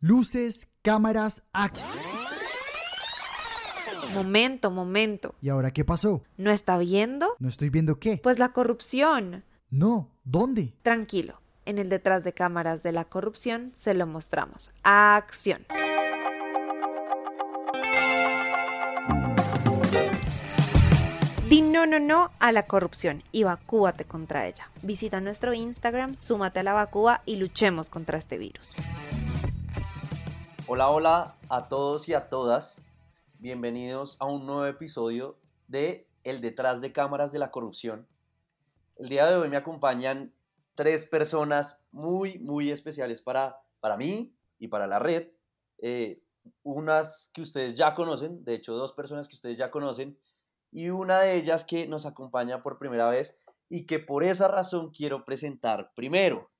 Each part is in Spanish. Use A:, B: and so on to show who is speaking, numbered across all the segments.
A: Luces, cámaras, acción.
B: Momento, momento.
A: ¿Y ahora qué pasó?
B: ¿No está viendo?
A: ¿No estoy viendo qué?
B: Pues la corrupción.
A: No, ¿dónde?
B: Tranquilo, en el detrás de cámaras de la corrupción se lo mostramos. Acción. Di no, no, no a la corrupción y vacúate contra ella. Visita nuestro Instagram, súmate a la vacúa y luchemos contra este virus.
C: Hola, hola a todos y a todas. Bienvenidos a un nuevo episodio de El detrás de cámaras de la corrupción. El día de hoy me acompañan tres personas muy, muy especiales para, para mí y para la red. Eh, unas que ustedes ya conocen, de hecho dos personas que ustedes ya conocen, y una de ellas que nos acompaña por primera vez y que por esa razón quiero presentar primero.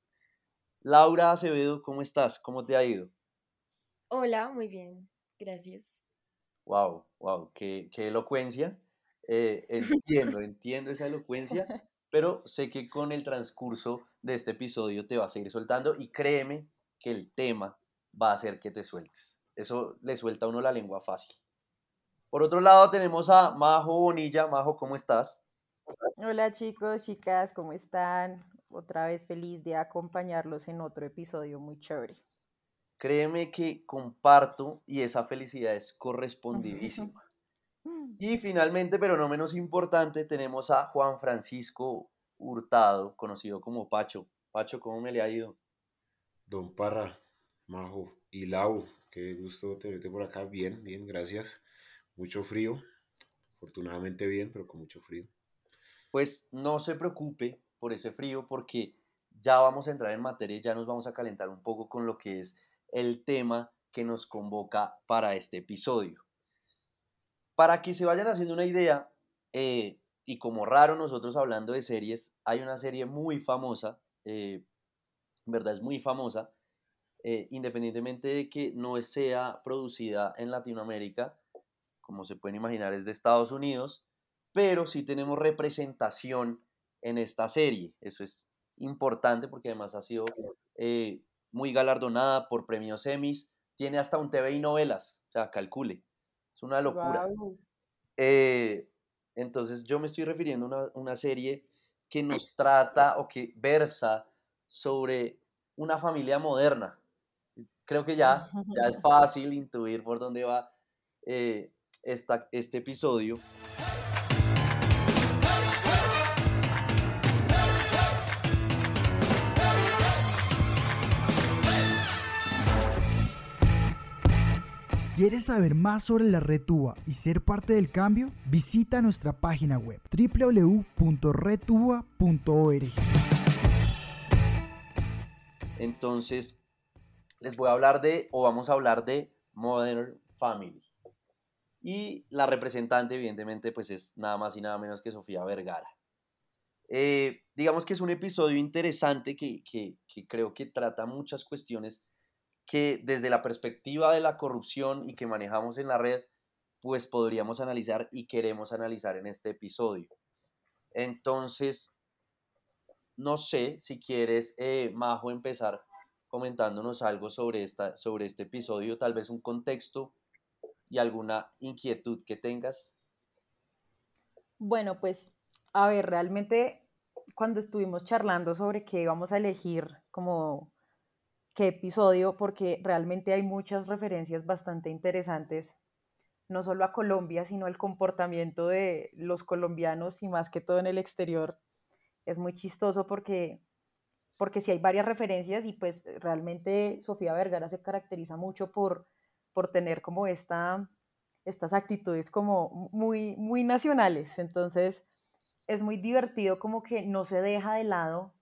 C: Laura Acevedo, ¿cómo estás? ¿Cómo te ha ido?
D: Hola, muy bien, gracias.
C: Wow, wow, qué, qué elocuencia. Eh, entiendo, entiendo esa elocuencia, pero sé que con el transcurso de este episodio te vas a ir soltando y créeme que el tema va a hacer que te sueltes. Eso le suelta a uno la lengua fácil. Por otro lado tenemos a Majo Bonilla. Majo, ¿cómo estás?
E: Hola chicos, chicas, ¿cómo están? Otra vez feliz de acompañarlos en otro episodio muy chévere.
C: Créeme que comparto y esa felicidad es correspondidísima. Y finalmente, pero no menos importante, tenemos a Juan Francisco Hurtado, conocido como Pacho. Pacho, ¿cómo me le ha ido?
F: Don Parra, Majo y Lau, qué gusto tenerte por acá. Bien, bien, gracias. Mucho frío, afortunadamente bien, pero con mucho frío.
C: Pues no se preocupe por ese frío porque ya vamos a entrar en materia, ya nos vamos a calentar un poco con lo que es el tema que nos convoca para este episodio. Para que se vayan haciendo una idea, eh, y como raro nosotros hablando de series, hay una serie muy famosa, eh, verdad es muy famosa, eh, independientemente de que no sea producida en Latinoamérica, como se pueden imaginar es de Estados Unidos, pero sí tenemos representación en esta serie. Eso es importante porque además ha sido muy galardonada por premios Emmys, tiene hasta un TV y novelas, o sea, calcule, es una locura. Eh, entonces yo me estoy refiriendo a una, una serie que nos trata o que versa sobre una familia moderna. Creo que ya, ya es fácil intuir por dónde va eh, esta, este episodio.
A: ¿Quieres saber más sobre la red TUA y ser parte del cambio? Visita nuestra página web www.retua.org.
C: Entonces, les voy a hablar de, o vamos a hablar de Modern Family. Y la representante, evidentemente, pues es nada más y nada menos que Sofía Vergara. Eh, digamos que es un episodio interesante que, que, que creo que trata muchas cuestiones que desde la perspectiva de la corrupción y que manejamos en la red, pues podríamos analizar y queremos analizar en este episodio. Entonces, no sé si quieres, eh, Majo, empezar comentándonos algo sobre, esta, sobre este episodio, tal vez un contexto y alguna inquietud que tengas.
E: Bueno, pues, a ver, realmente cuando estuvimos charlando sobre qué íbamos a elegir como qué episodio, porque realmente hay muchas referencias bastante interesantes, no solo a Colombia, sino al comportamiento de los colombianos y más que todo en el exterior. Es muy chistoso porque, porque sí hay varias referencias y pues realmente Sofía Vergara se caracteriza mucho por, por tener como esta, estas actitudes como muy, muy nacionales. Entonces es muy divertido como que no se deja de lado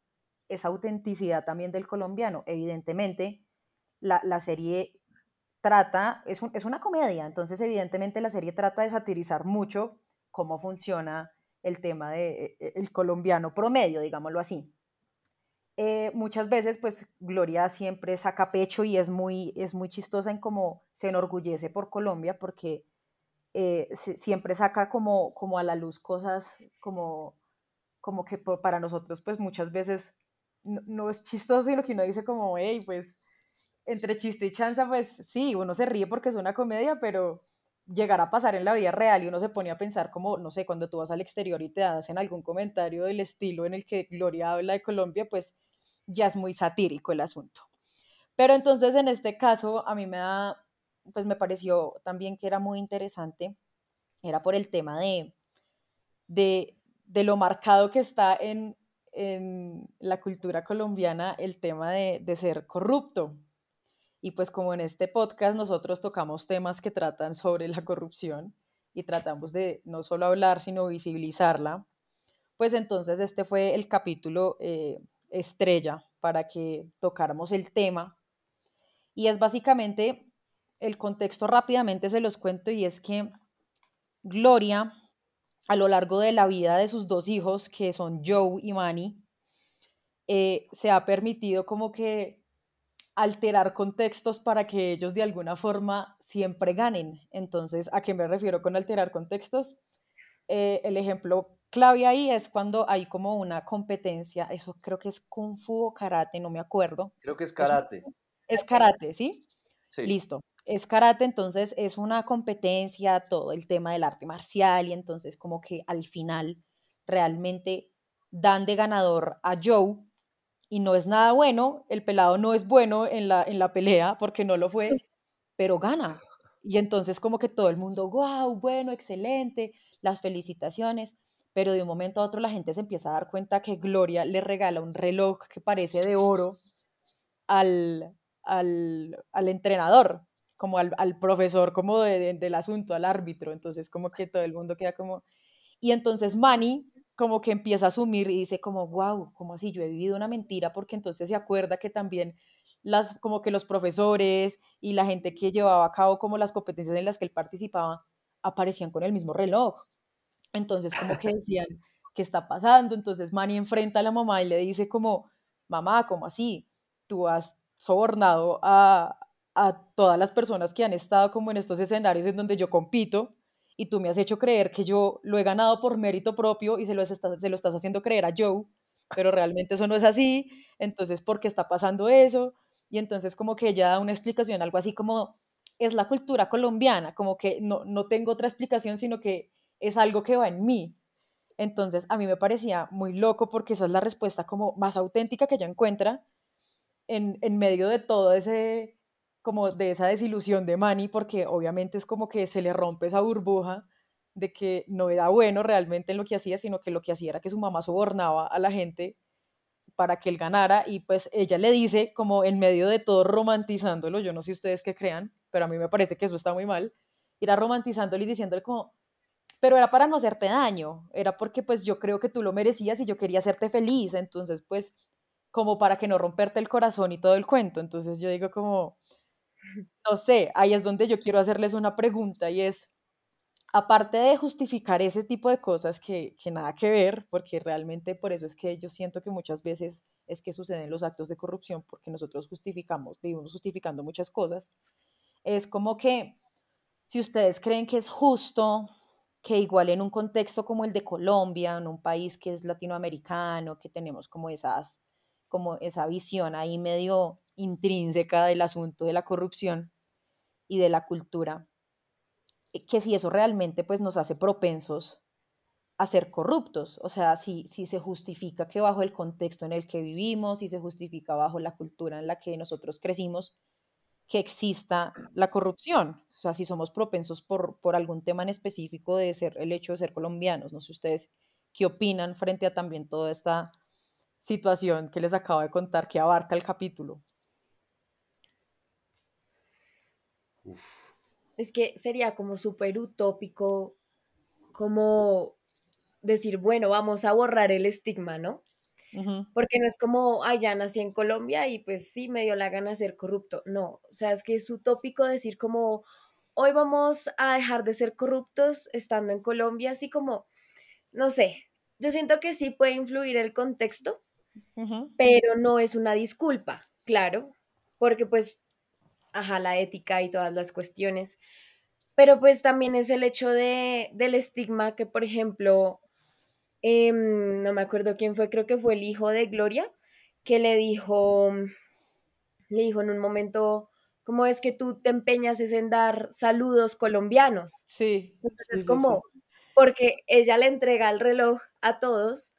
E: esa autenticidad también del colombiano. Evidentemente, la, la serie trata, es, es, una comedia, entonces evidentemente la serie trata de satirizar mucho cómo funciona el tema del de, el colombiano promedio, digámoslo así. Eh, muchas veces, pues Gloria siempre saca pecho y es muy, es muy chistosa en cómo se enorgullece por Colombia, porque eh, siempre saca como, como a la luz cosas como, como que para nosotros, pues muchas veces no, es chistoso lo que uno dice como, hey, pues entre chiste y chanza, pues sí, uno se ríe porque es una comedia, pero llegar a pasar en la vida real y uno se pone a pensar como, no sé, cuando tú vas al exterior y te hacen algún comentario del estilo en el que Gloria habla de Colombia, pues ya es muy satírico el asunto. Pero entonces en este caso a mí me da, pues me pareció también que era muy interesante, era por el tema de, de, de lo marcado que está en, en la cultura colombiana el tema de, de ser corrupto. Y pues como en este podcast nosotros tocamos temas que tratan sobre la corrupción y tratamos de no solo hablar, sino visibilizarla, pues entonces este fue el capítulo eh, estrella para que tocáramos el tema. Y es básicamente el contexto rápidamente se los cuento y es que Gloria, a lo largo de la vida de sus dos hijos, que son Joe y Manny, eh, se ha permitido como que alterar contextos para que ellos de alguna forma siempre ganen. Entonces, ¿a qué me refiero con alterar contextos? Eh, el ejemplo clave ahí es cuando hay como una competencia, eso creo que es kung fu o karate, no me acuerdo.
C: Creo que es karate.
E: Es, karate, ¿sí?
C: Sí.
E: Listo. Es karate, entonces es una competencia, todo el tema del arte marcial y entonces como que al final realmente dan de ganador a Joe y no es nada bueno, el pelado no es bueno en la, en la pelea porque no lo fue, pero gana. Y entonces como que todo el mundo, wow, bueno, excelente, las felicitaciones, pero de un momento a otro la gente se empieza a dar cuenta que Gloria le regala un reloj que parece de oro al, al, al entrenador, como al, al profesor, como de, de, del asunto, al árbitro. Entonces como que todo el mundo queda como... Y entonces Manny como que empieza a asumir y dice como, wow, como así? Yo he vivido una mentira porque entonces se acuerda que también las, como que los profesores y la gente que llevaba a cabo como las competencias en las que él participaba aparecían con el mismo reloj. Entonces como que decían, ¿qué está pasando? Entonces Manny enfrenta a la mamá y le dice como, mamá, ¿cómo así? Tú has sobornado a, a todas las personas que han estado como en estos escenarios en donde yo compito y tú me has hecho creer que yo lo he ganado por mérito propio y se lo, estás, se lo estás haciendo creer a Joe, pero realmente eso no es así, entonces, ¿por qué está pasando eso? Y entonces como que ella da una explicación, algo así como, es la cultura colombiana, como que no, no tengo otra explicación, sino que es algo que va en mí. Entonces, a mí me parecía muy loco porque esa es la respuesta como más auténtica que ella encuentra en, en medio de todo ese como de esa desilusión de Manny, porque obviamente es como que se le rompe esa burbuja de que no era bueno realmente en lo que hacía, sino que lo que hacía era que su mamá sobornaba a la gente para que él ganara y pues ella le dice como en medio de todo romantizándolo, yo no sé ustedes qué crean, pero a mí me parece que eso está muy mal, irá romantizándole y diciéndole como, pero era para no hacerte daño, era porque pues yo creo que tú lo merecías y yo quería hacerte feliz, entonces pues como para que no romperte el corazón y todo el cuento, entonces yo digo como, no sé, ahí es donde yo quiero hacerles una pregunta y es, aparte de justificar ese tipo de cosas que, que, nada que ver, porque realmente por eso es que yo siento que muchas veces es que suceden los actos de corrupción, porque nosotros justificamos, vivimos justificando muchas cosas, es como que si ustedes creen que es justo que igual en un contexto como el de Colombia, en un país que es latinoamericano, que tenemos como esas como esa visión ahí medio intrínseca del asunto de la corrupción y de la cultura, eh, que si eso realmente pues nos hace propensos a ser corruptos, o sea, si, si se justifica que bajo el contexto en el que vivimos, si se justifica bajo la cultura en la que nosotros crecimos, que exista la corrupción, o sea, si somos propensos por, por algún tema en específico de ser el hecho de ser colombianos, no sé ustedes qué opinan frente a también toda esta situación que les acabo de contar que abarca el capítulo.
D: Uf. Es que sería como súper utópico, como decir, bueno, vamos a borrar el estigma, ¿no? Uh -huh. Porque no es como, ay, ya nací en Colombia y pues sí, me dio la gana de ser corrupto. No, o sea, es que es utópico decir como, hoy vamos a dejar de ser corruptos estando en Colombia, así como, no sé, yo siento que sí puede influir el contexto, uh -huh. pero no es una disculpa, claro, porque pues ajá, la ética y todas las cuestiones. Pero pues también es el hecho de, del estigma que, por ejemplo, eh, no me acuerdo quién fue, creo que fue el hijo de Gloria, que le dijo le dijo en un momento, ¿cómo es que tú te empeñas es en dar saludos colombianos?
E: Sí.
D: Entonces es como, porque ella le entrega el reloj a todos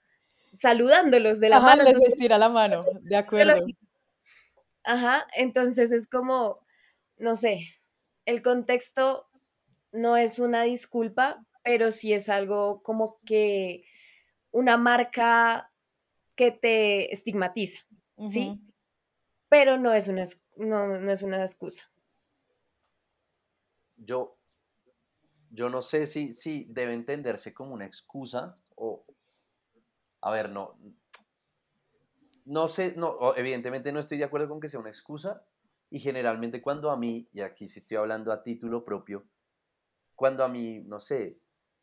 D: saludándolos de la
E: Ajá,
D: mano.
E: les estira la mano, de acuerdo.
D: Ajá, entonces es como, no sé, el contexto no es una disculpa, pero sí es algo como que una marca que te estigmatiza, ¿sí? Pero no es una, no, no es una excusa.
C: Yo, yo no sé si, si debe entenderse como una excusa o, a ver, no, no sé, no, evidentemente no estoy de acuerdo con que sea una excusa y generalmente cuando a mí, y aquí sí estoy hablando a título propio, cuando a mí, no sé,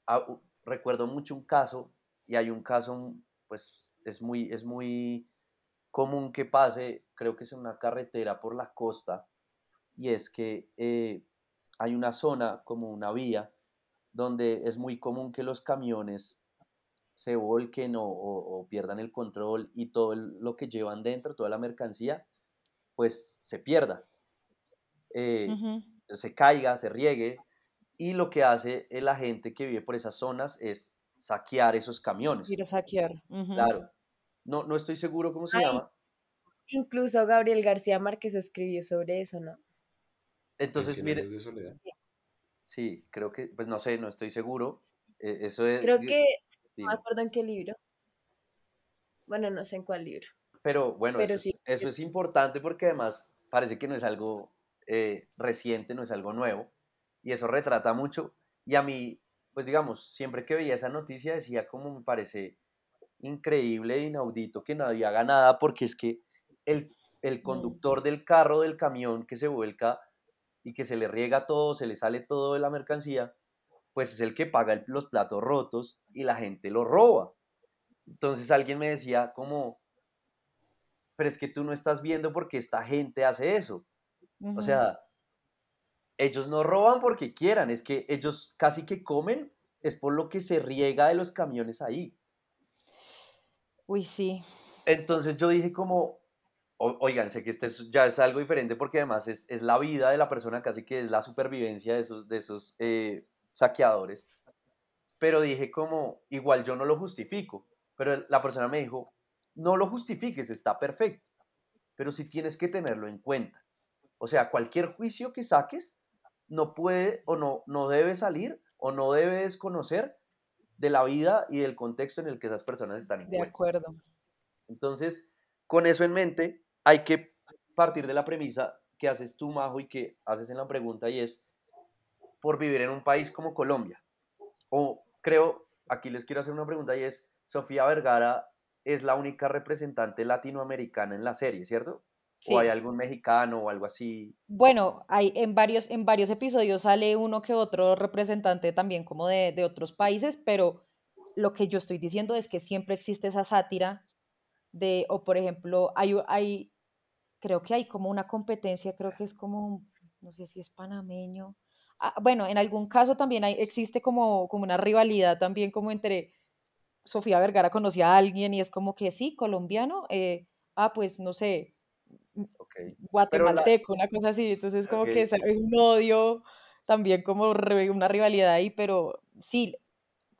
C: a- u- recuerdo mucho un caso y hay un caso, pues es muy, es muy común que pase, creo que es una carretera por la costa, y es que eh, hay una zona como una vía donde es muy común que los camiones se volquen o, pierdan el control y todo lo que llevan dentro, toda la mercancía, pues se pierda, eh, se caiga, se riegue, y lo que hace la gente que vive por esas zonas es saquear esos camiones.
E: Ir a saquear.
C: Claro. No, no estoy seguro cómo se
D: Ay.
C: llama.
D: Incluso Gabriel García Márquez escribió sobre eso, ¿no?
C: Entonces, mire,
F: años de soledad.
C: sí, creo que, pues no sé, no estoy seguro. Eh, eso es,
D: Creo que, no me acuerdo en qué libro. Bueno, no sé en cuál libro.
C: Pero bueno,
D: Pero
C: eso,
D: sí,
C: es, importante porque además parece que no es algo eh, reciente, no es algo nuevo, y eso retrata mucho. Y a mí, pues digamos, siempre que veía esa noticia decía como me parece increíble e inaudito que nadie haga nada porque es que el, el conductor del carro, del camión que se vuelca y que se le riega todo, se le sale todo de la mercancía, pues es el que paga el- los platos rotos y la gente lo roba. Entonces alguien me decía como, pero es que tú no estás viendo porque esta gente hace eso. O
E: Ujú.
C: sea, ellos no roban porque quieran, es que ellos casi que comen, es por lo que se riega de los camiones ahí.
E: Uy, sí.
C: Entonces yo dije como, "O- oigan, sé que este es- ya es algo diferente porque además es, es la vida de la persona, casi que es la supervivencia de esos, de esos eh, saqueadores. Pero dije como, igual yo no lo justifico, pero la persona me dijo, no lo justifiques, está perfecto, pero sí tienes que tenerlo en cuenta. O sea, cualquier juicio que saques no puede o no, no debe salir o no debe desconocer de la vida y del contexto en el que esas personas están
E: De acuerdo.
C: Entonces, con eso en mente, hay que partir de la premisa que haces tú, Majo, y que haces en la pregunta, y es por vivir en un país como Colombia. O creo, aquí les quiero hacer una pregunta, y es, Sofía Vergara es la única representante latinoamericana en la serie, ¿cierto?
E: Sí.
C: ¿O hay algún mexicano o algo así?
E: Bueno, hay en varios, en varios episodios sale uno que otro representante también como de, de otros países, pero lo que yo estoy diciendo es que siempre existe esa sátira de, o por ejemplo, hay, hay, creo que hay como una competencia, creo que es como, no sé si es panameño. Ah, bueno, en algún caso también hay, existe como, como una rivalidad también como entre Sofía Vergara conocía a alguien y es como que sí, colombiano, eh, ah, pues no sé,
C: Ok.
E: guatemalteco, una cosa así. Entonces, como que es un odio, también como una rivalidad ahí, pero sí,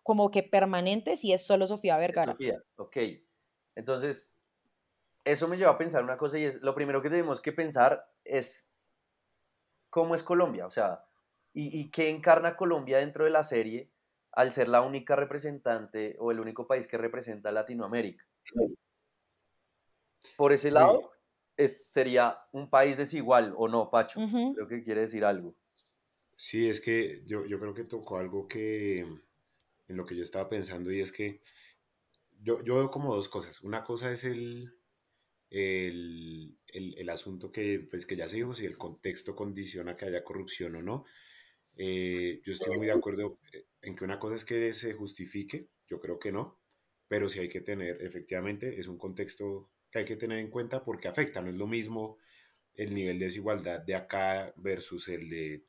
E: como que permanente, sí es solo Sofía Vergara.
C: Sofía, ok. Entonces, eso me lleva a pensar una cosa y es, lo primero que tenemos que pensar es cómo es Colombia, o sea, y, y qué encarna Colombia dentro de la serie al ser la única representante o el único país que representa a Latinoamérica. Por ese lado, es, sería un país desigual, ¿o no, Pacho? Creo que quiere decir algo.
F: Sí, es que yo, yo creo que tocó algo que en lo que yo estaba pensando y es que yo, yo veo como dos cosas. Una cosa es el, el, el- el asunto que, pues, que ya se dijo, si el contexto condiciona que haya corrupción o no. Eh, yo estoy muy de acuerdo eh, en que una cosa es que se justifique, yo creo que no, pero sí hay que tener, efectivamente, es un contexto que hay que tener en cuenta porque afecta, no es lo mismo el nivel de desigualdad de acá versus el de,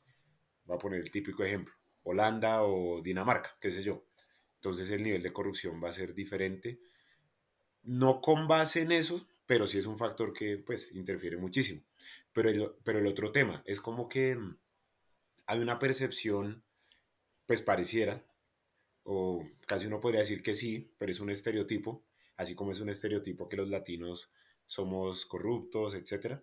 F: voy a poner el típico ejemplo, Holanda o Dinamarca, qué sé yo. Entonces el nivel de corrupción va a ser diferente. No con base en eso, pero sí es un factor que pues interfiere muchísimo. Pero el, pero el otro tema es como que mm, hay una percepción, pues pareciera, o casi uno podría decir que sí, pero es un estereotipo, así como es un estereotipo que los latinos somos corruptos, etc.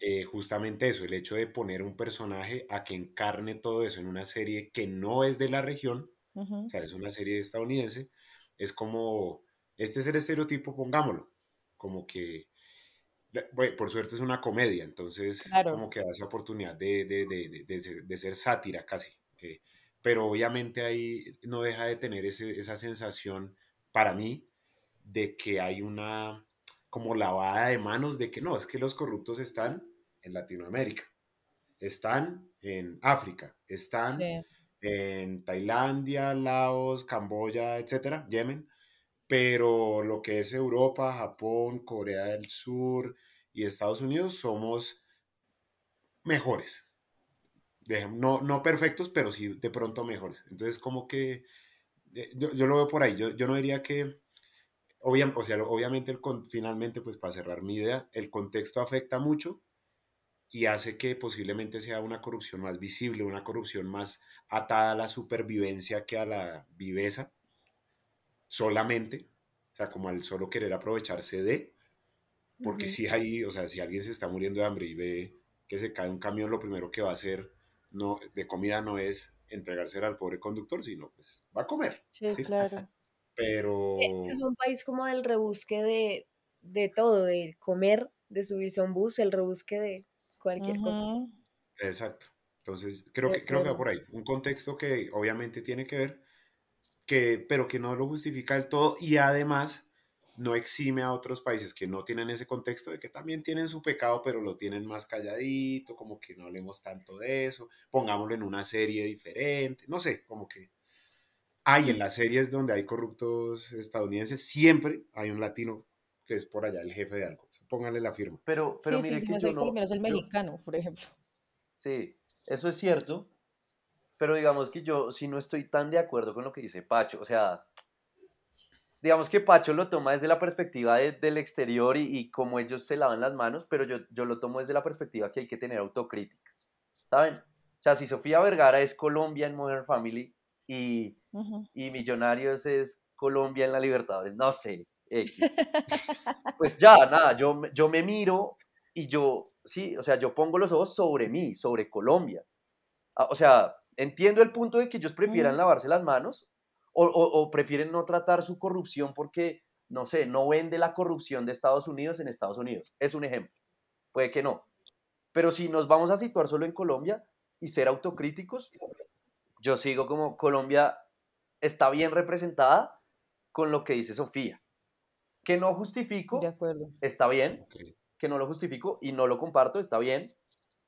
F: Eh, justamente eso, el hecho de poner un personaje a que encarne todo eso en una serie que no es de la región, o sea, es una serie estadounidense, es como, este es el estereotipo, pongámoslo, como que, por suerte es una comedia, entonces como que da esa oportunidad de, de, de, de ser, sátira casi. Eh, pero obviamente ahí no deja de tener ese, esa sensación para mí de que hay una como lavada de manos de que no, es que los corruptos están en Latinoamérica, están en África, están en Tailandia, Laos, Camboya, etcétera, Yemen, pero lo que es Europa, Japón, Corea del Sur y Estados Unidos somos mejores. No, no perfectos, pero sí de pronto mejores. Entonces, como que eh, yo, yo lo veo por ahí. Yo, yo no diría que, o sea, obviamente, el, finalmente, pues para cerrar mi idea, el contexto afecta mucho y hace que posiblemente sea una corrupción más visible, una corrupción más atada a la supervivencia que a la viveza solamente, o sea, como al solo querer aprovecharse de, porque si hay, o sea, si alguien se está muriendo de hambre y ve que se cae un camión, lo primero que va a hacer no, de comida no es entregársela al pobre conductor, sino pues va a comer.
D: Sí, claro.
F: Pero...
D: Es un país como del rebusque de, de todo, de comer, de subirse a un bus, el rebusque de cualquier cosa.
F: Exacto. Entonces, creo que, creo que va por ahí. Un contexto que obviamente tiene que ver, que, pero que no lo justifica del todo y además no exime a otros países que no tienen ese contexto de que también tienen su pecado, pero lo tienen más calladito, como que no hablemos tanto de eso, pongámoslo en una serie diferente, no sé, como que hay en las series donde hay corruptos estadounidenses, siempre hay un latino que es por allá el jefe de algo. Póngale la firma.
C: Pero, pero mire que yo no,
E: el mexicano, por ejemplo.
C: Sí, eso es cierto. Pero digamos que yo sí no estoy tan de acuerdo con lo que dice Pacho. O sea, digamos que Pacho lo toma desde la perspectiva del exterior y, y cómo ellos se lavan las manos, pero yo, yo lo tomo desde la perspectiva que hay que tener autocrítica. ¿Saben? O sea, si Sofía Vergara es Colombia en Modern Family y, y Millonarios es Colombia en la Libertadores, no sé, pues ya, nada, yo, yo me miro y yo, sí, o sea, yo pongo los ojos sobre mí, sobre Colombia. Ah, o sea, entiendo el punto de que ellos prefieran lavarse las manos o, o, prefieren no tratar su corrupción porque, no sé, no vende la corrupción de Estados Unidos en Estados Unidos. Es un ejemplo. Puede que no. Pero si nos vamos a situar solo en Colombia y ser autocríticos, yo sigo como Colombia está bien representada con lo que dice Sofía que no justifico,
E: de acuerdo.
C: está bien, que no lo justifico y no lo comparto, está bien,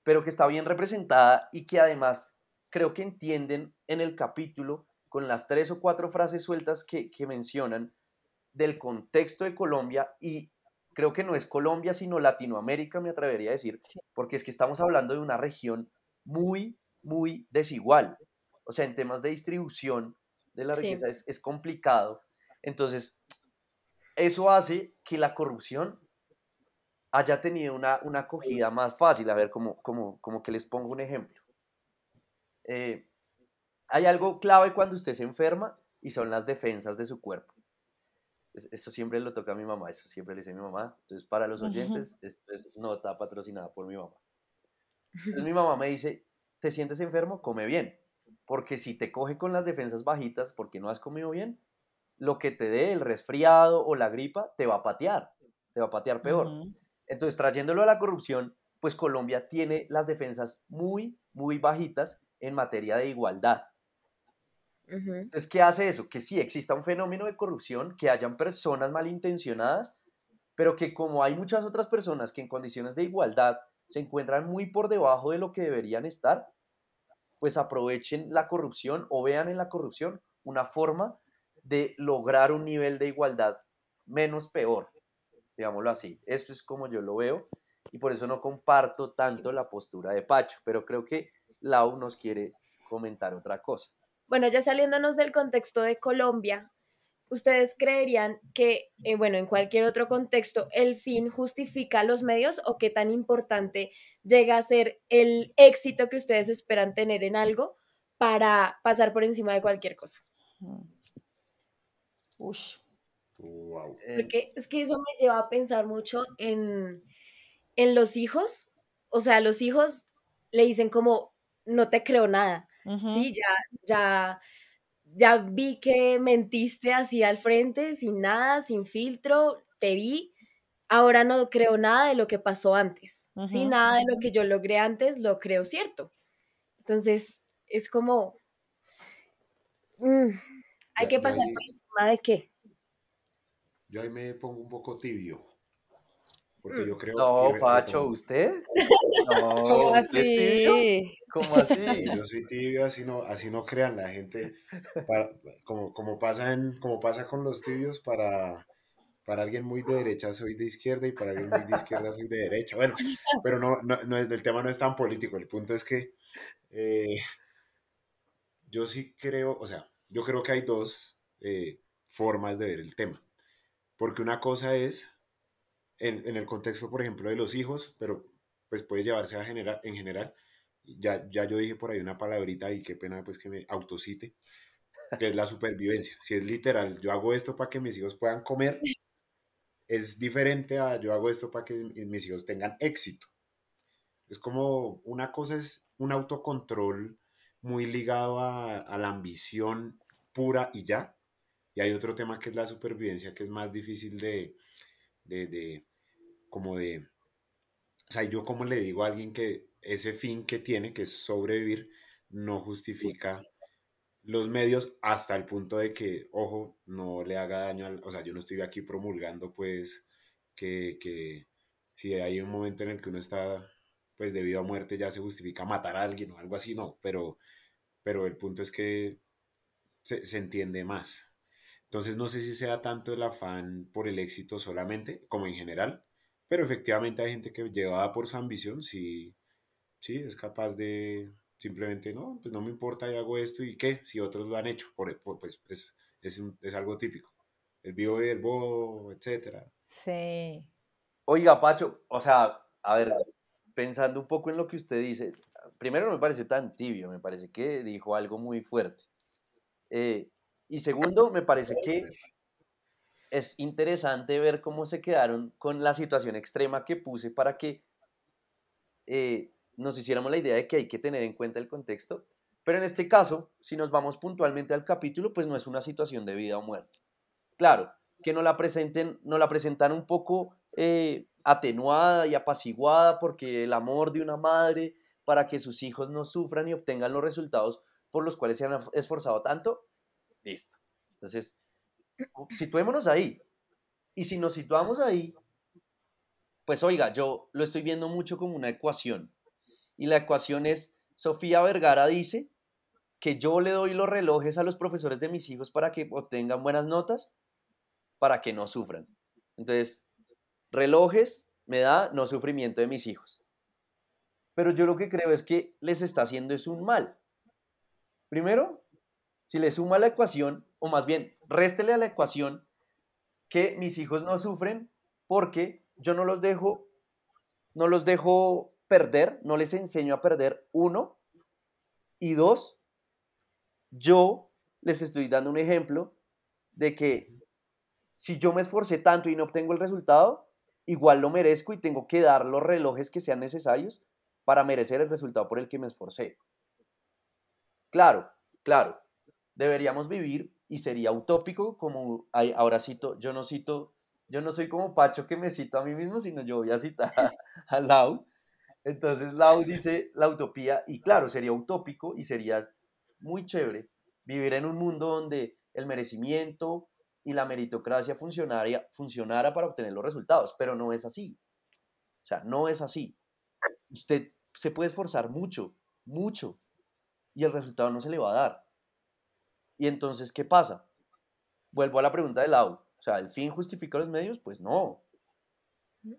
C: pero que está bien representada y que además creo que entienden en el capítulo con las tres o cuatro frases sueltas que, mencionan del contexto de Colombia y creo que no es Colombia sino Latinoamérica, me atrevería a decir, porque es que estamos hablando de una región muy, muy desigual. O sea, en temas de distribución de la riqueza es, es complicado. Entonces, eso hace que la corrupción haya tenido una, una acogida más fácil. A ver, como, como, como que les pongo un ejemplo. Eh, hay algo clave cuando usted se enferma y son las defensas de su cuerpo. Eso siempre lo toca a mi mamá, eso siempre le dice a mi mamá. Entonces, para los oyentes, esto es nota patrocinada por mi mamá. Entonces, mi mamá me dice, ¿te sientes enfermo? Come bien. Porque si te coge con las defensas bajitas porque no has comido bien, lo que te dé el resfriado o la gripa te va a patear, te va a patear peor. Entonces, trayéndolo a la corrupción, pues Colombia tiene las defensas muy, muy bajitas en materia de igualdad. Entonces, ¿qué hace eso? Que sí exista un fenómeno de corrupción, que hayan personas malintencionadas, pero que como hay muchas otras personas que en condiciones de igualdad se encuentran muy por debajo de lo que deberían estar, pues aprovechen la corrupción o vean en la corrupción una forma de lograr un nivel de igualdad menos peor, digámoslo así. Esto es como yo lo veo y por eso no comparto tanto la postura de Pacho, pero creo que Lau nos quiere comentar otra cosa.
D: Bueno, ya saliéndonos del contexto de Colombia, ¿ustedes creerían que, eh, bueno, en cualquier otro contexto, el fin justifica los medios o qué tan importante llega a ser el éxito que ustedes esperan tener en algo para pasar por encima de cualquier cosa?
E: Ush.
F: Wow.
D: Porque es que eso me lleva a pensar mucho en, en los hijos. O sea, los hijos le dicen como, no te creo nada. Sí, ya, ya ya vi que mentiste así al frente, sin nada, sin filtro, te vi. Ahora no creo nada de lo que pasó antes. Sí, nada de lo que yo logré antes lo creo cierto. Entonces, es como, mm, hay que pasar por encima de qué.
F: Yo ahí me pongo un poco tibio. Porque mm. yo creo
C: No, Pacho, ¿usted? No, así? ¿Cómo así?
F: Yo soy tibio, así no, así no crean la gente. como, como, pasa en, como pasa con los tibios, para, para alguien muy de derecha soy de izquierda y para alguien muy de izquierda soy de derecha. Bueno, pero no, no, el tema no es tan político. El punto es que eh, yo sí creo, o sea, yo creo que hay dos eh, formas de ver el tema. Porque una cosa es en, en, el contexto, por ejemplo, de los hijos, pero pues puede llevarse a general, en general ya, ya yo dije por ahí una palabrita y qué pena pues que me autocite, que es la supervivencia. Si es literal, yo hago esto para que mis hijos puedan comer, es diferente a yo hago esto para que mis hijos tengan éxito. Es como una cosa es un autocontrol muy ligado a, a la ambición pura y ya. Y hay otro tema que es la supervivencia, que es más difícil de, de, de como de, o sea, yo como le digo a alguien que ese fin que tiene, que es sobrevivir, no justifica los medios hasta el punto de que, ojo, no le haga daño al, o sea, yo no estoy aquí promulgando pues que, que si hay un momento en el que uno está pues debido a muerte ya se justifica matar a alguien o algo así, no, pero, pero el punto es que se, se entiende más. Entonces no sé si sea tanto el afán por el éxito solamente, como en general, pero efectivamente hay gente que llevada por su ambición sí, sí, es capaz de simplemente, no, pues no me importa y hago esto y qué, si otros lo han hecho, por, pues es, es, es, algo típico. El vivo y el bobo, etcétera.
E: Sí.
C: Oiga, Pacho, o sea, a ver, pensando un poco en lo que usted dice, primero no me parece tan tibio, me parece que dijo algo muy fuerte. Eh, y segundo, me parece que es interesante ver cómo se quedaron con la situación extrema que puse para que eh, nos hiciéramos la idea de que hay que tener en cuenta el contexto, pero en este caso, si nos vamos puntualmente al capítulo, pues no es una situación de vida o muerte. Claro, que no la presenten, no la presentan un poco eh, atenuada y apaciguada porque el amor de una madre para que sus hijos no sufran y obtengan los resultados por los cuales se han esforzado tanto, listo. Entonces, situémonos ahí. Y si nos situamos ahí, pues oiga, yo lo estoy viendo mucho como una ecuación. Y la ecuación es, Sofía Vergara dice que yo le doy los relojes a los profesores de mis hijos para que obtengan buenas notas, para que no sufran. Entonces, relojes me da no sufrimiento de mis hijos. Pero yo lo que creo es que les está haciendo es un mal. Primero, si le suma la ecuación, o más bien, réstele a la ecuación que mis hijos no sufren porque yo no los dejo, no los dejo perder, no les enseño a perder, uno. Y dos, yo les estoy dando un ejemplo de que si yo me esforcé tanto y no obtengo el resultado, igual lo merezco y tengo que dar los relojes que sean necesarios para merecer el resultado por el que me esforcé. Claro, claro, deberíamos vivir y sería utópico como ahora cito, yo no cito, yo no soy como Pacho que me cito a mí mismo, sino yo voy a citar a Lau, entonces Lau dice la utopía, y claro, sería utópico y sería muy chévere vivir en un mundo donde el merecimiento y la meritocracia funcionara para obtener los resultados, pero no es así. O sea, no es así. Usted se puede esforzar mucho, mucho, y el resultado no se le va a dar. Y entonces, ¿qué pasa? Vuelvo a la pregunta de Lau. O sea, ¿el fin justifica los medios? Pues no.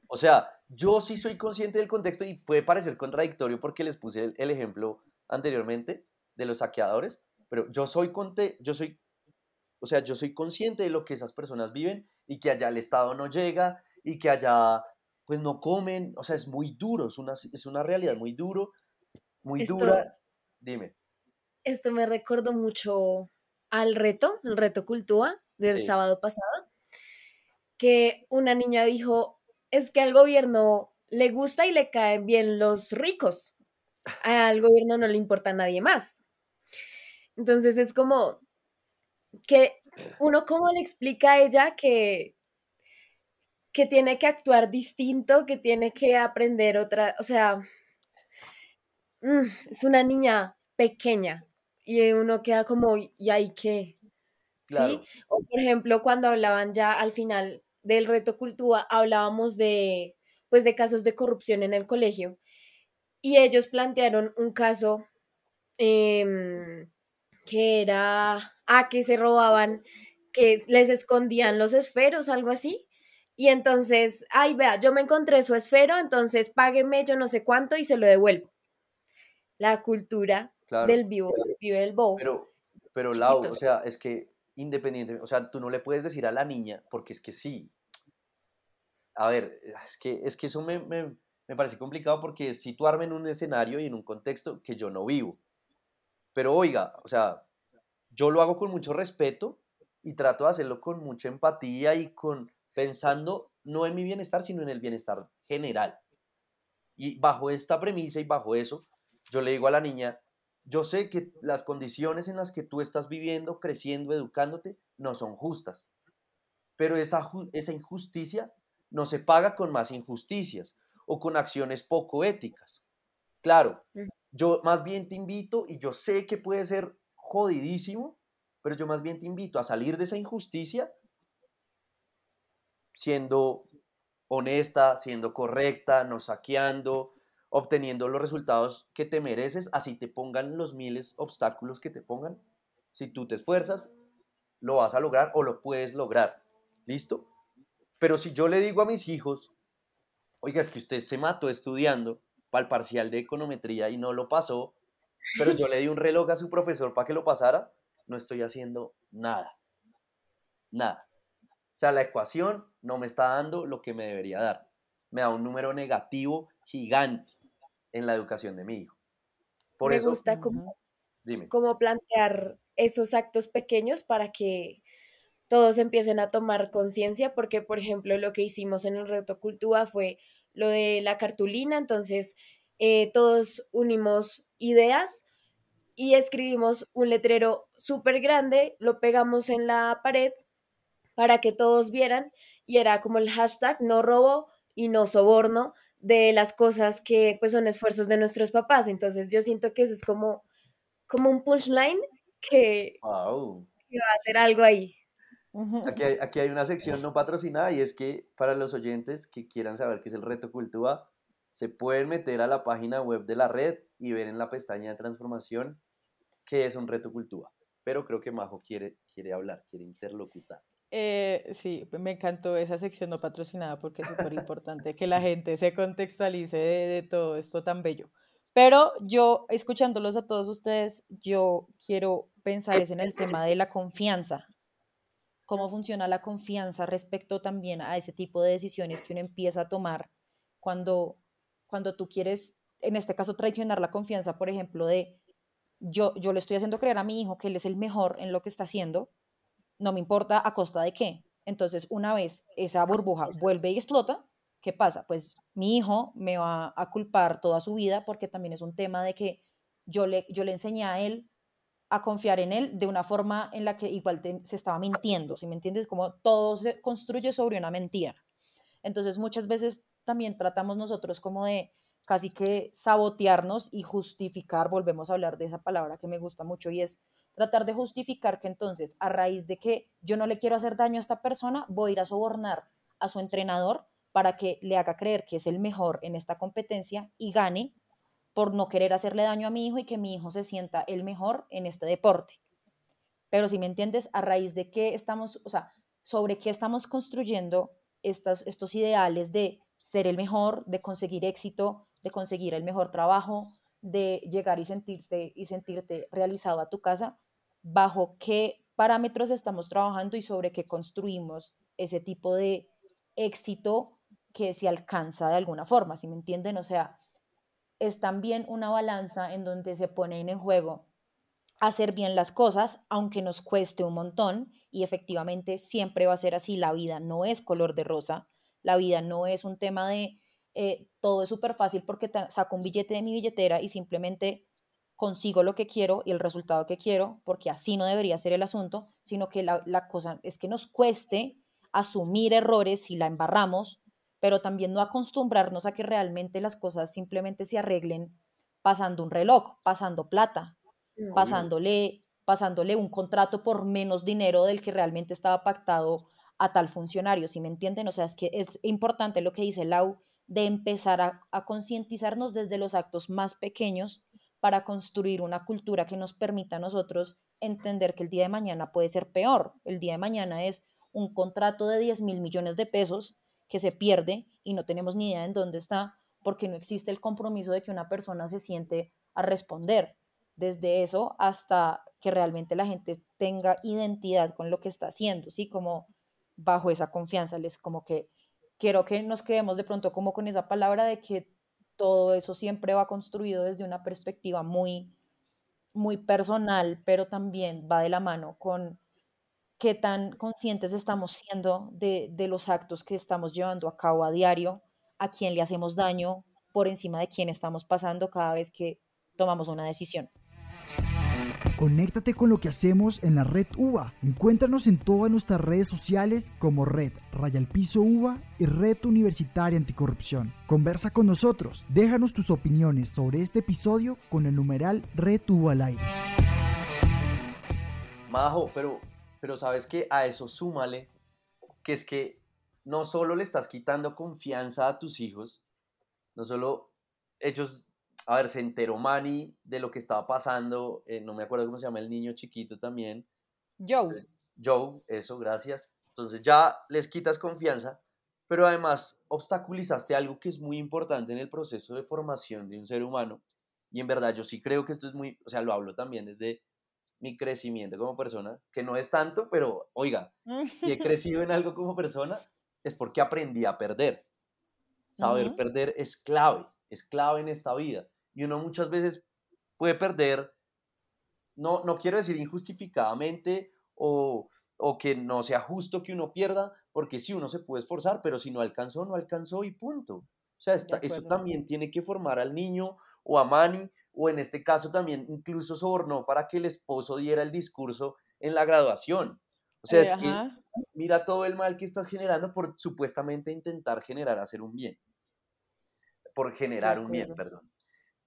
C: O sea, yo sí soy consciente del contexto y puede parecer contradictorio porque les puse el, ejemplo anteriormente de los saqueadores, pero yo soy, conte, yo soy o sea, yo soy consciente de lo que esas personas viven y que allá el Estado no llega y que allá pues no comen, o sea, es muy duro, es una, es una realidad muy duro, muy dura. Dime.
D: Esto me recordó mucho al reto, el reto Cultúa del sábado pasado, que una niña dijo, es que al gobierno le gusta y le caen bien los ricos, al gobierno no le importa a nadie más. Entonces es como que uno cómo le explica a ella que que tiene que actuar distinto, que tiene que aprender otra, o sea, mm, es una niña pequeña y uno queda como, ¿y ahí qué? ¿Sí? O por ejemplo, cuando hablaban ya al final del reto Cultúa, hablábamos de, pues, de casos de corrupción en el colegio y ellos plantearon un caso em, que era, a ah, que se robaban, que les escondían los esferos, algo así. Y entonces, ay, vea, yo me encontré su esfero, entonces págueme yo no sé cuánto y se lo devuelvo. La cultura del vivo, vive el bobo.
C: Pero, pero Lau, o sea, es que independiente, o sea, tú no le puedes decir a la niña, porque es que sí. A ver, es que, es que eso me, me, me parece complicado porque es situarme en un escenario y en un contexto que yo no vivo. Pero oiga, o sea, yo lo hago con mucho respeto y trato de hacerlo con mucha empatía y con pensando no en mi bienestar, sino en el bienestar general. Y bajo esta premisa y bajo eso, yo le digo a la niña, yo sé que las condiciones en las que tú estás viviendo, creciendo, educándote, no son justas, pero esa, esa injusticia no se paga con más injusticias o con acciones poco éticas. Claro, yo más bien te invito, y yo sé que puede ser jodidísimo, pero yo más bien te invito a salir de esa injusticia siendo honesta, siendo correcta, no saqueando, obteniendo los resultados que te mereces, así te pongan los miles obstáculos que te pongan. Si tú te esfuerzas, lo vas a lograr o lo puedes lograr. ¿Listo? Pero si yo le digo a mis hijos, oiga, es que usted se mató estudiando para el parcial de econometría y no lo pasó, pero yo le di un reloj a su profesor para que lo pasara, no estoy haciendo nada. Nada. O sea, la ecuación no me está dando lo que me debería dar. Me da un número negativo gigante en la educación de mi hijo.
D: Por me gusta como, plantear esos actos pequeños para que todos empiecen a tomar conciencia, porque por ejemplo lo que hicimos en el reto Cultúa fue lo de la cartulina, entonces eh, todos unimos ideas y escribimos un letrero súper grande, lo pegamos en la pared para que todos vieran y era como el hashtag no robo y no soborno de las cosas que pues son esfuerzos de nuestros papás. Entonces yo siento que eso es como, como un punchline que, va a hacer algo ahí.
C: Aquí hay, aquí hay, una sección no patrocinada y es que para los oyentes que quieran saber qué es el reto Cultúa, se pueden meter a la página web de la red y ver en la pestaña de transformación qué es un reto Cultúa. Pero creo que Majo quiere, quiere hablar, quiere interlocutar.
E: Eh, sí, me encantó esa sección no patrocinada porque es súper importante que la gente se contextualice de, todo esto tan bello. Pero yo, escuchándolos a todos ustedes, yo quiero pensar es en el tema de la confianza. Cómo funciona la confianza respecto también a ese tipo de decisiones que uno empieza a tomar cuando, cuando tú quieres, en este caso, traicionar la confianza, por ejemplo, de yo, yo le estoy haciendo creer a mi hijo que él es el mejor en lo que está haciendo, no me importa a costa de qué. Entonces, una vez esa burbuja vuelve y explota, ¿qué pasa? Pues mi hijo me va a culpar toda su vida porque también es un tema de que yo le, yo le enseñé a él a confiar en él de una forma en la que igual se estaba mintiendo, si me entiendes? Como todo se construye sobre una mentira. Entonces, muchas veces también tratamos nosotros como de casi que sabotearnos y justificar, volvemos a hablar de esa palabra que me gusta mucho y es tratar de justificar que entonces, a raíz de que yo no le quiero hacer daño a esta persona, voy a ir a sobornar a su entrenador para que le haga creer que es el mejor en esta competencia y gane por no querer hacerle daño a mi hijo y que mi hijo se sienta el mejor en este deporte. Pero si me entiendes, a raíz de qué estamos, o sea, sobre qué estamos construyendo estos, estos ideales de ser el mejor, de conseguir éxito, de conseguir el mejor trabajo, de llegar y sentirte, y sentirte realizado a tu casa, bajo qué parámetros estamos trabajando y sobre qué construimos ese tipo de éxito que se alcanza de alguna forma, si me entienden? O sea, es también una balanza en donde se ponen en juego hacer bien las cosas, aunque nos cueste un montón, y efectivamente siempre va a ser así, la vida no es color de rosa, la vida no es un tema de eh, todo es súper fácil porque saco un billete de mi billetera y simplemente consigo lo que quiero y el resultado que quiero, porque así no debería ser el asunto, sino que la, la cosa es que nos cueste asumir errores si la embarramos, pero también no acostumbrarnos a que realmente las cosas simplemente se arreglen pasando un reloj, pasando plata, pasándole, pasándole un contrato por menos dinero del que realmente estaba pactado a tal funcionario, si me entienden? O sea, es que es importante lo que dice Lau de empezar a, a concientizarnos desde los actos más pequeños para construir una cultura que nos permita a nosotros entender que el día de mañana puede ser peor. El día de mañana es un contrato de 10 mil millones de pesos que se pierde y no tenemos ni idea en dónde está porque no existe el compromiso de que una persona se siente a responder. Desde eso hasta que realmente la gente tenga identidad con lo que está haciendo, ¿sí? Como bajo esa confianza, les como que quiero que nos quedemos de pronto como con esa palabra de que todo eso siempre va construido desde una perspectiva muy, muy personal, pero también va de la mano con qué tan conscientes estamos siendo de, de, los actos que estamos llevando a cabo a diario, a quién le hacemos daño por encima de quién estamos pasando cada vez que tomamos una decisión.
A: Conéctate con lo que hacemos en la red UBA. Encuéntranos en todas nuestras redes sociales como Red Raya el Piso UBA y Red Universitaria Anticorrupción. Conversa con nosotros. Déjanos tus opiniones sobre este episodio con el numeral Red UBA al aire.
C: Majo, pero pero sabes que a eso súmale que es que no solo le estás quitando confianza a tus hijos, no solo ellos, a ver, se enteró Manny de lo que estaba pasando, eh, no me acuerdo cómo se llama el niño chiquito también.
E: Joe.
C: Eh, Joe, eso, gracias. Entonces ya les quitas confianza, pero además obstaculizaste algo que es muy importante en el proceso de formación de un ser humano. Y en verdad yo sí creo que esto es muy, o sea, lo hablo también desde mi crecimiento como persona, que no es tanto, pero oiga, si he crecido en algo como persona, es porque aprendí a perder. Saber perder es clave, es clave en esta vida. Y uno muchas veces puede perder, no, no quiero decir injustificadamente o, o que no sea justo que uno pierda, porque sí, uno se puede esforzar, pero si no alcanzó, no alcanzó y punto. O sea, eso también tiene que formar al niño o a Manny o en este caso también incluso sobornó para que el esposo diera el discurso en la graduación. O sea, es que mira todo el mal que estás generando por supuestamente intentar generar hacer un bien. Por generar un bien, perdón.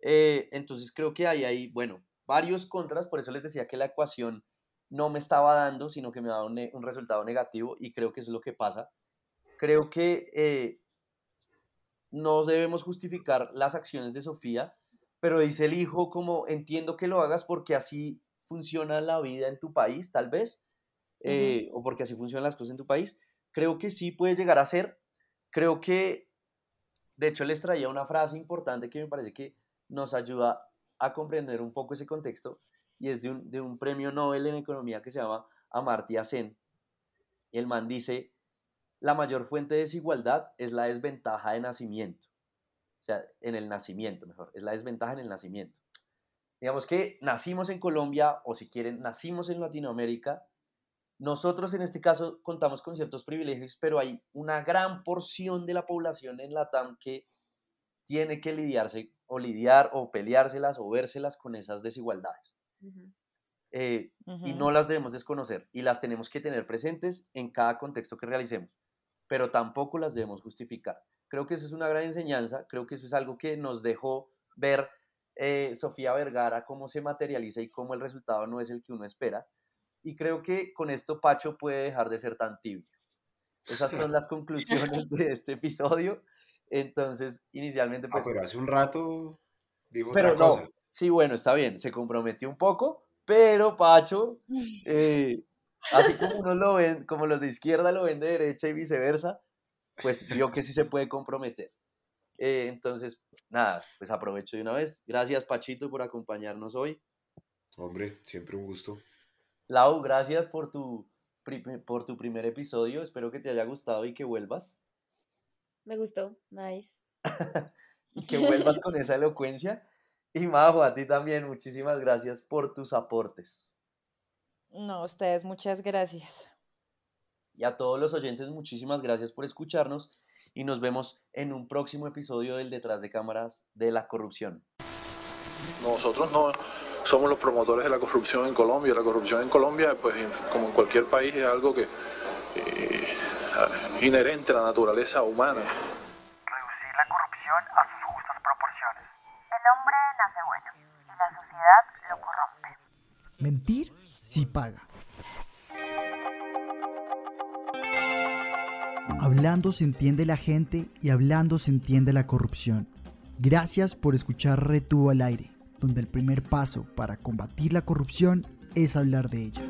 C: Eh, entonces creo que ahí hay, bueno, varios contras, por eso les decía que la ecuación no me estaba dando, sino que me daba un, un resultado negativo y creo que eso es lo que pasa. Creo que eh, no debemos justificar las acciones de Sofía, pero dice el hijo como entiendo que lo hagas porque así funciona la vida en tu país, tal vez, eh, o porque así funcionan las cosas en tu país. Creo que sí puede llegar a ser. Creo que, de hecho, les traía una frase importante que me parece que nos ayuda a comprender un poco ese contexto, y es de un, premio Nobel en economía que se llama Amartya Sen. Y el man dice, la mayor fuente de desigualdad es la desventaja de nacimiento o sea, en el nacimiento, mejor, es la desventaja en el nacimiento. Digamos que nacimos en Colombia o si quieren, nacimos en Latinoamérica. Nosotros en este caso contamos con ciertos privilegios, pero hay una gran porción de la población en la TAM que tiene que lidiarse o lidiar o peleárselas o vérselas con esas desigualdades. Eh, y no las debemos desconocer y las tenemos que tener presentes en cada contexto que realicemos, pero tampoco las debemos justificar. Creo que eso es una gran enseñanza, creo que eso es algo que nos dejó ver eh, Sofía Vergara, cómo se materializa y cómo el resultado no es el que uno espera. Y creo que con esto Pacho puede dejar de ser tan tibio. Esas son las conclusiones de este episodio. Entonces, inicialmente...
F: Ah, pues, pero hace un rato dijo
C: pero
F: otra cosa.
C: sí, bueno, está bien, se comprometió un poco, pero Pacho, eh, así como uno lo ven, como los de izquierda lo ven de derecha y viceversa, pues vio que sí se puede comprometer. Eh, entonces, nada, pues aprovecho de una vez. Gracias, Pachito, por acompañarnos hoy.
F: Hombre, siempre un gusto.
C: Lau, gracias por tu, por tu primer episodio. Espero que te haya gustado y que vuelvas.
D: Me gustó, nice.
C: y que vuelvas con esa elocuencia. Y Majo, a ti también, muchísimas gracias por tus aportes.
E: No, ustedes, muchas gracias.
C: Y a todos los oyentes, muchísimas gracias por escucharnos y nos vemos en un próximo episodio del Detrás de Cámaras de la Corrupción.
G: Nosotros no somos los promotores de la corrupción en Colombia. La corrupción en Colombia, pues como en cualquier país, es algo que eh, inherente a la naturaleza humana.
H: Reducir la corrupción a sus justas proporciones. El hombre nace bueno y la sociedad lo corrompe.
A: Mentir sí paga. Hablando se entiende la gente y hablando se entiende la corrupción. Gracias por escuchar Retuvo al aire, donde el primer paso para combatir la corrupción es hablar de ella.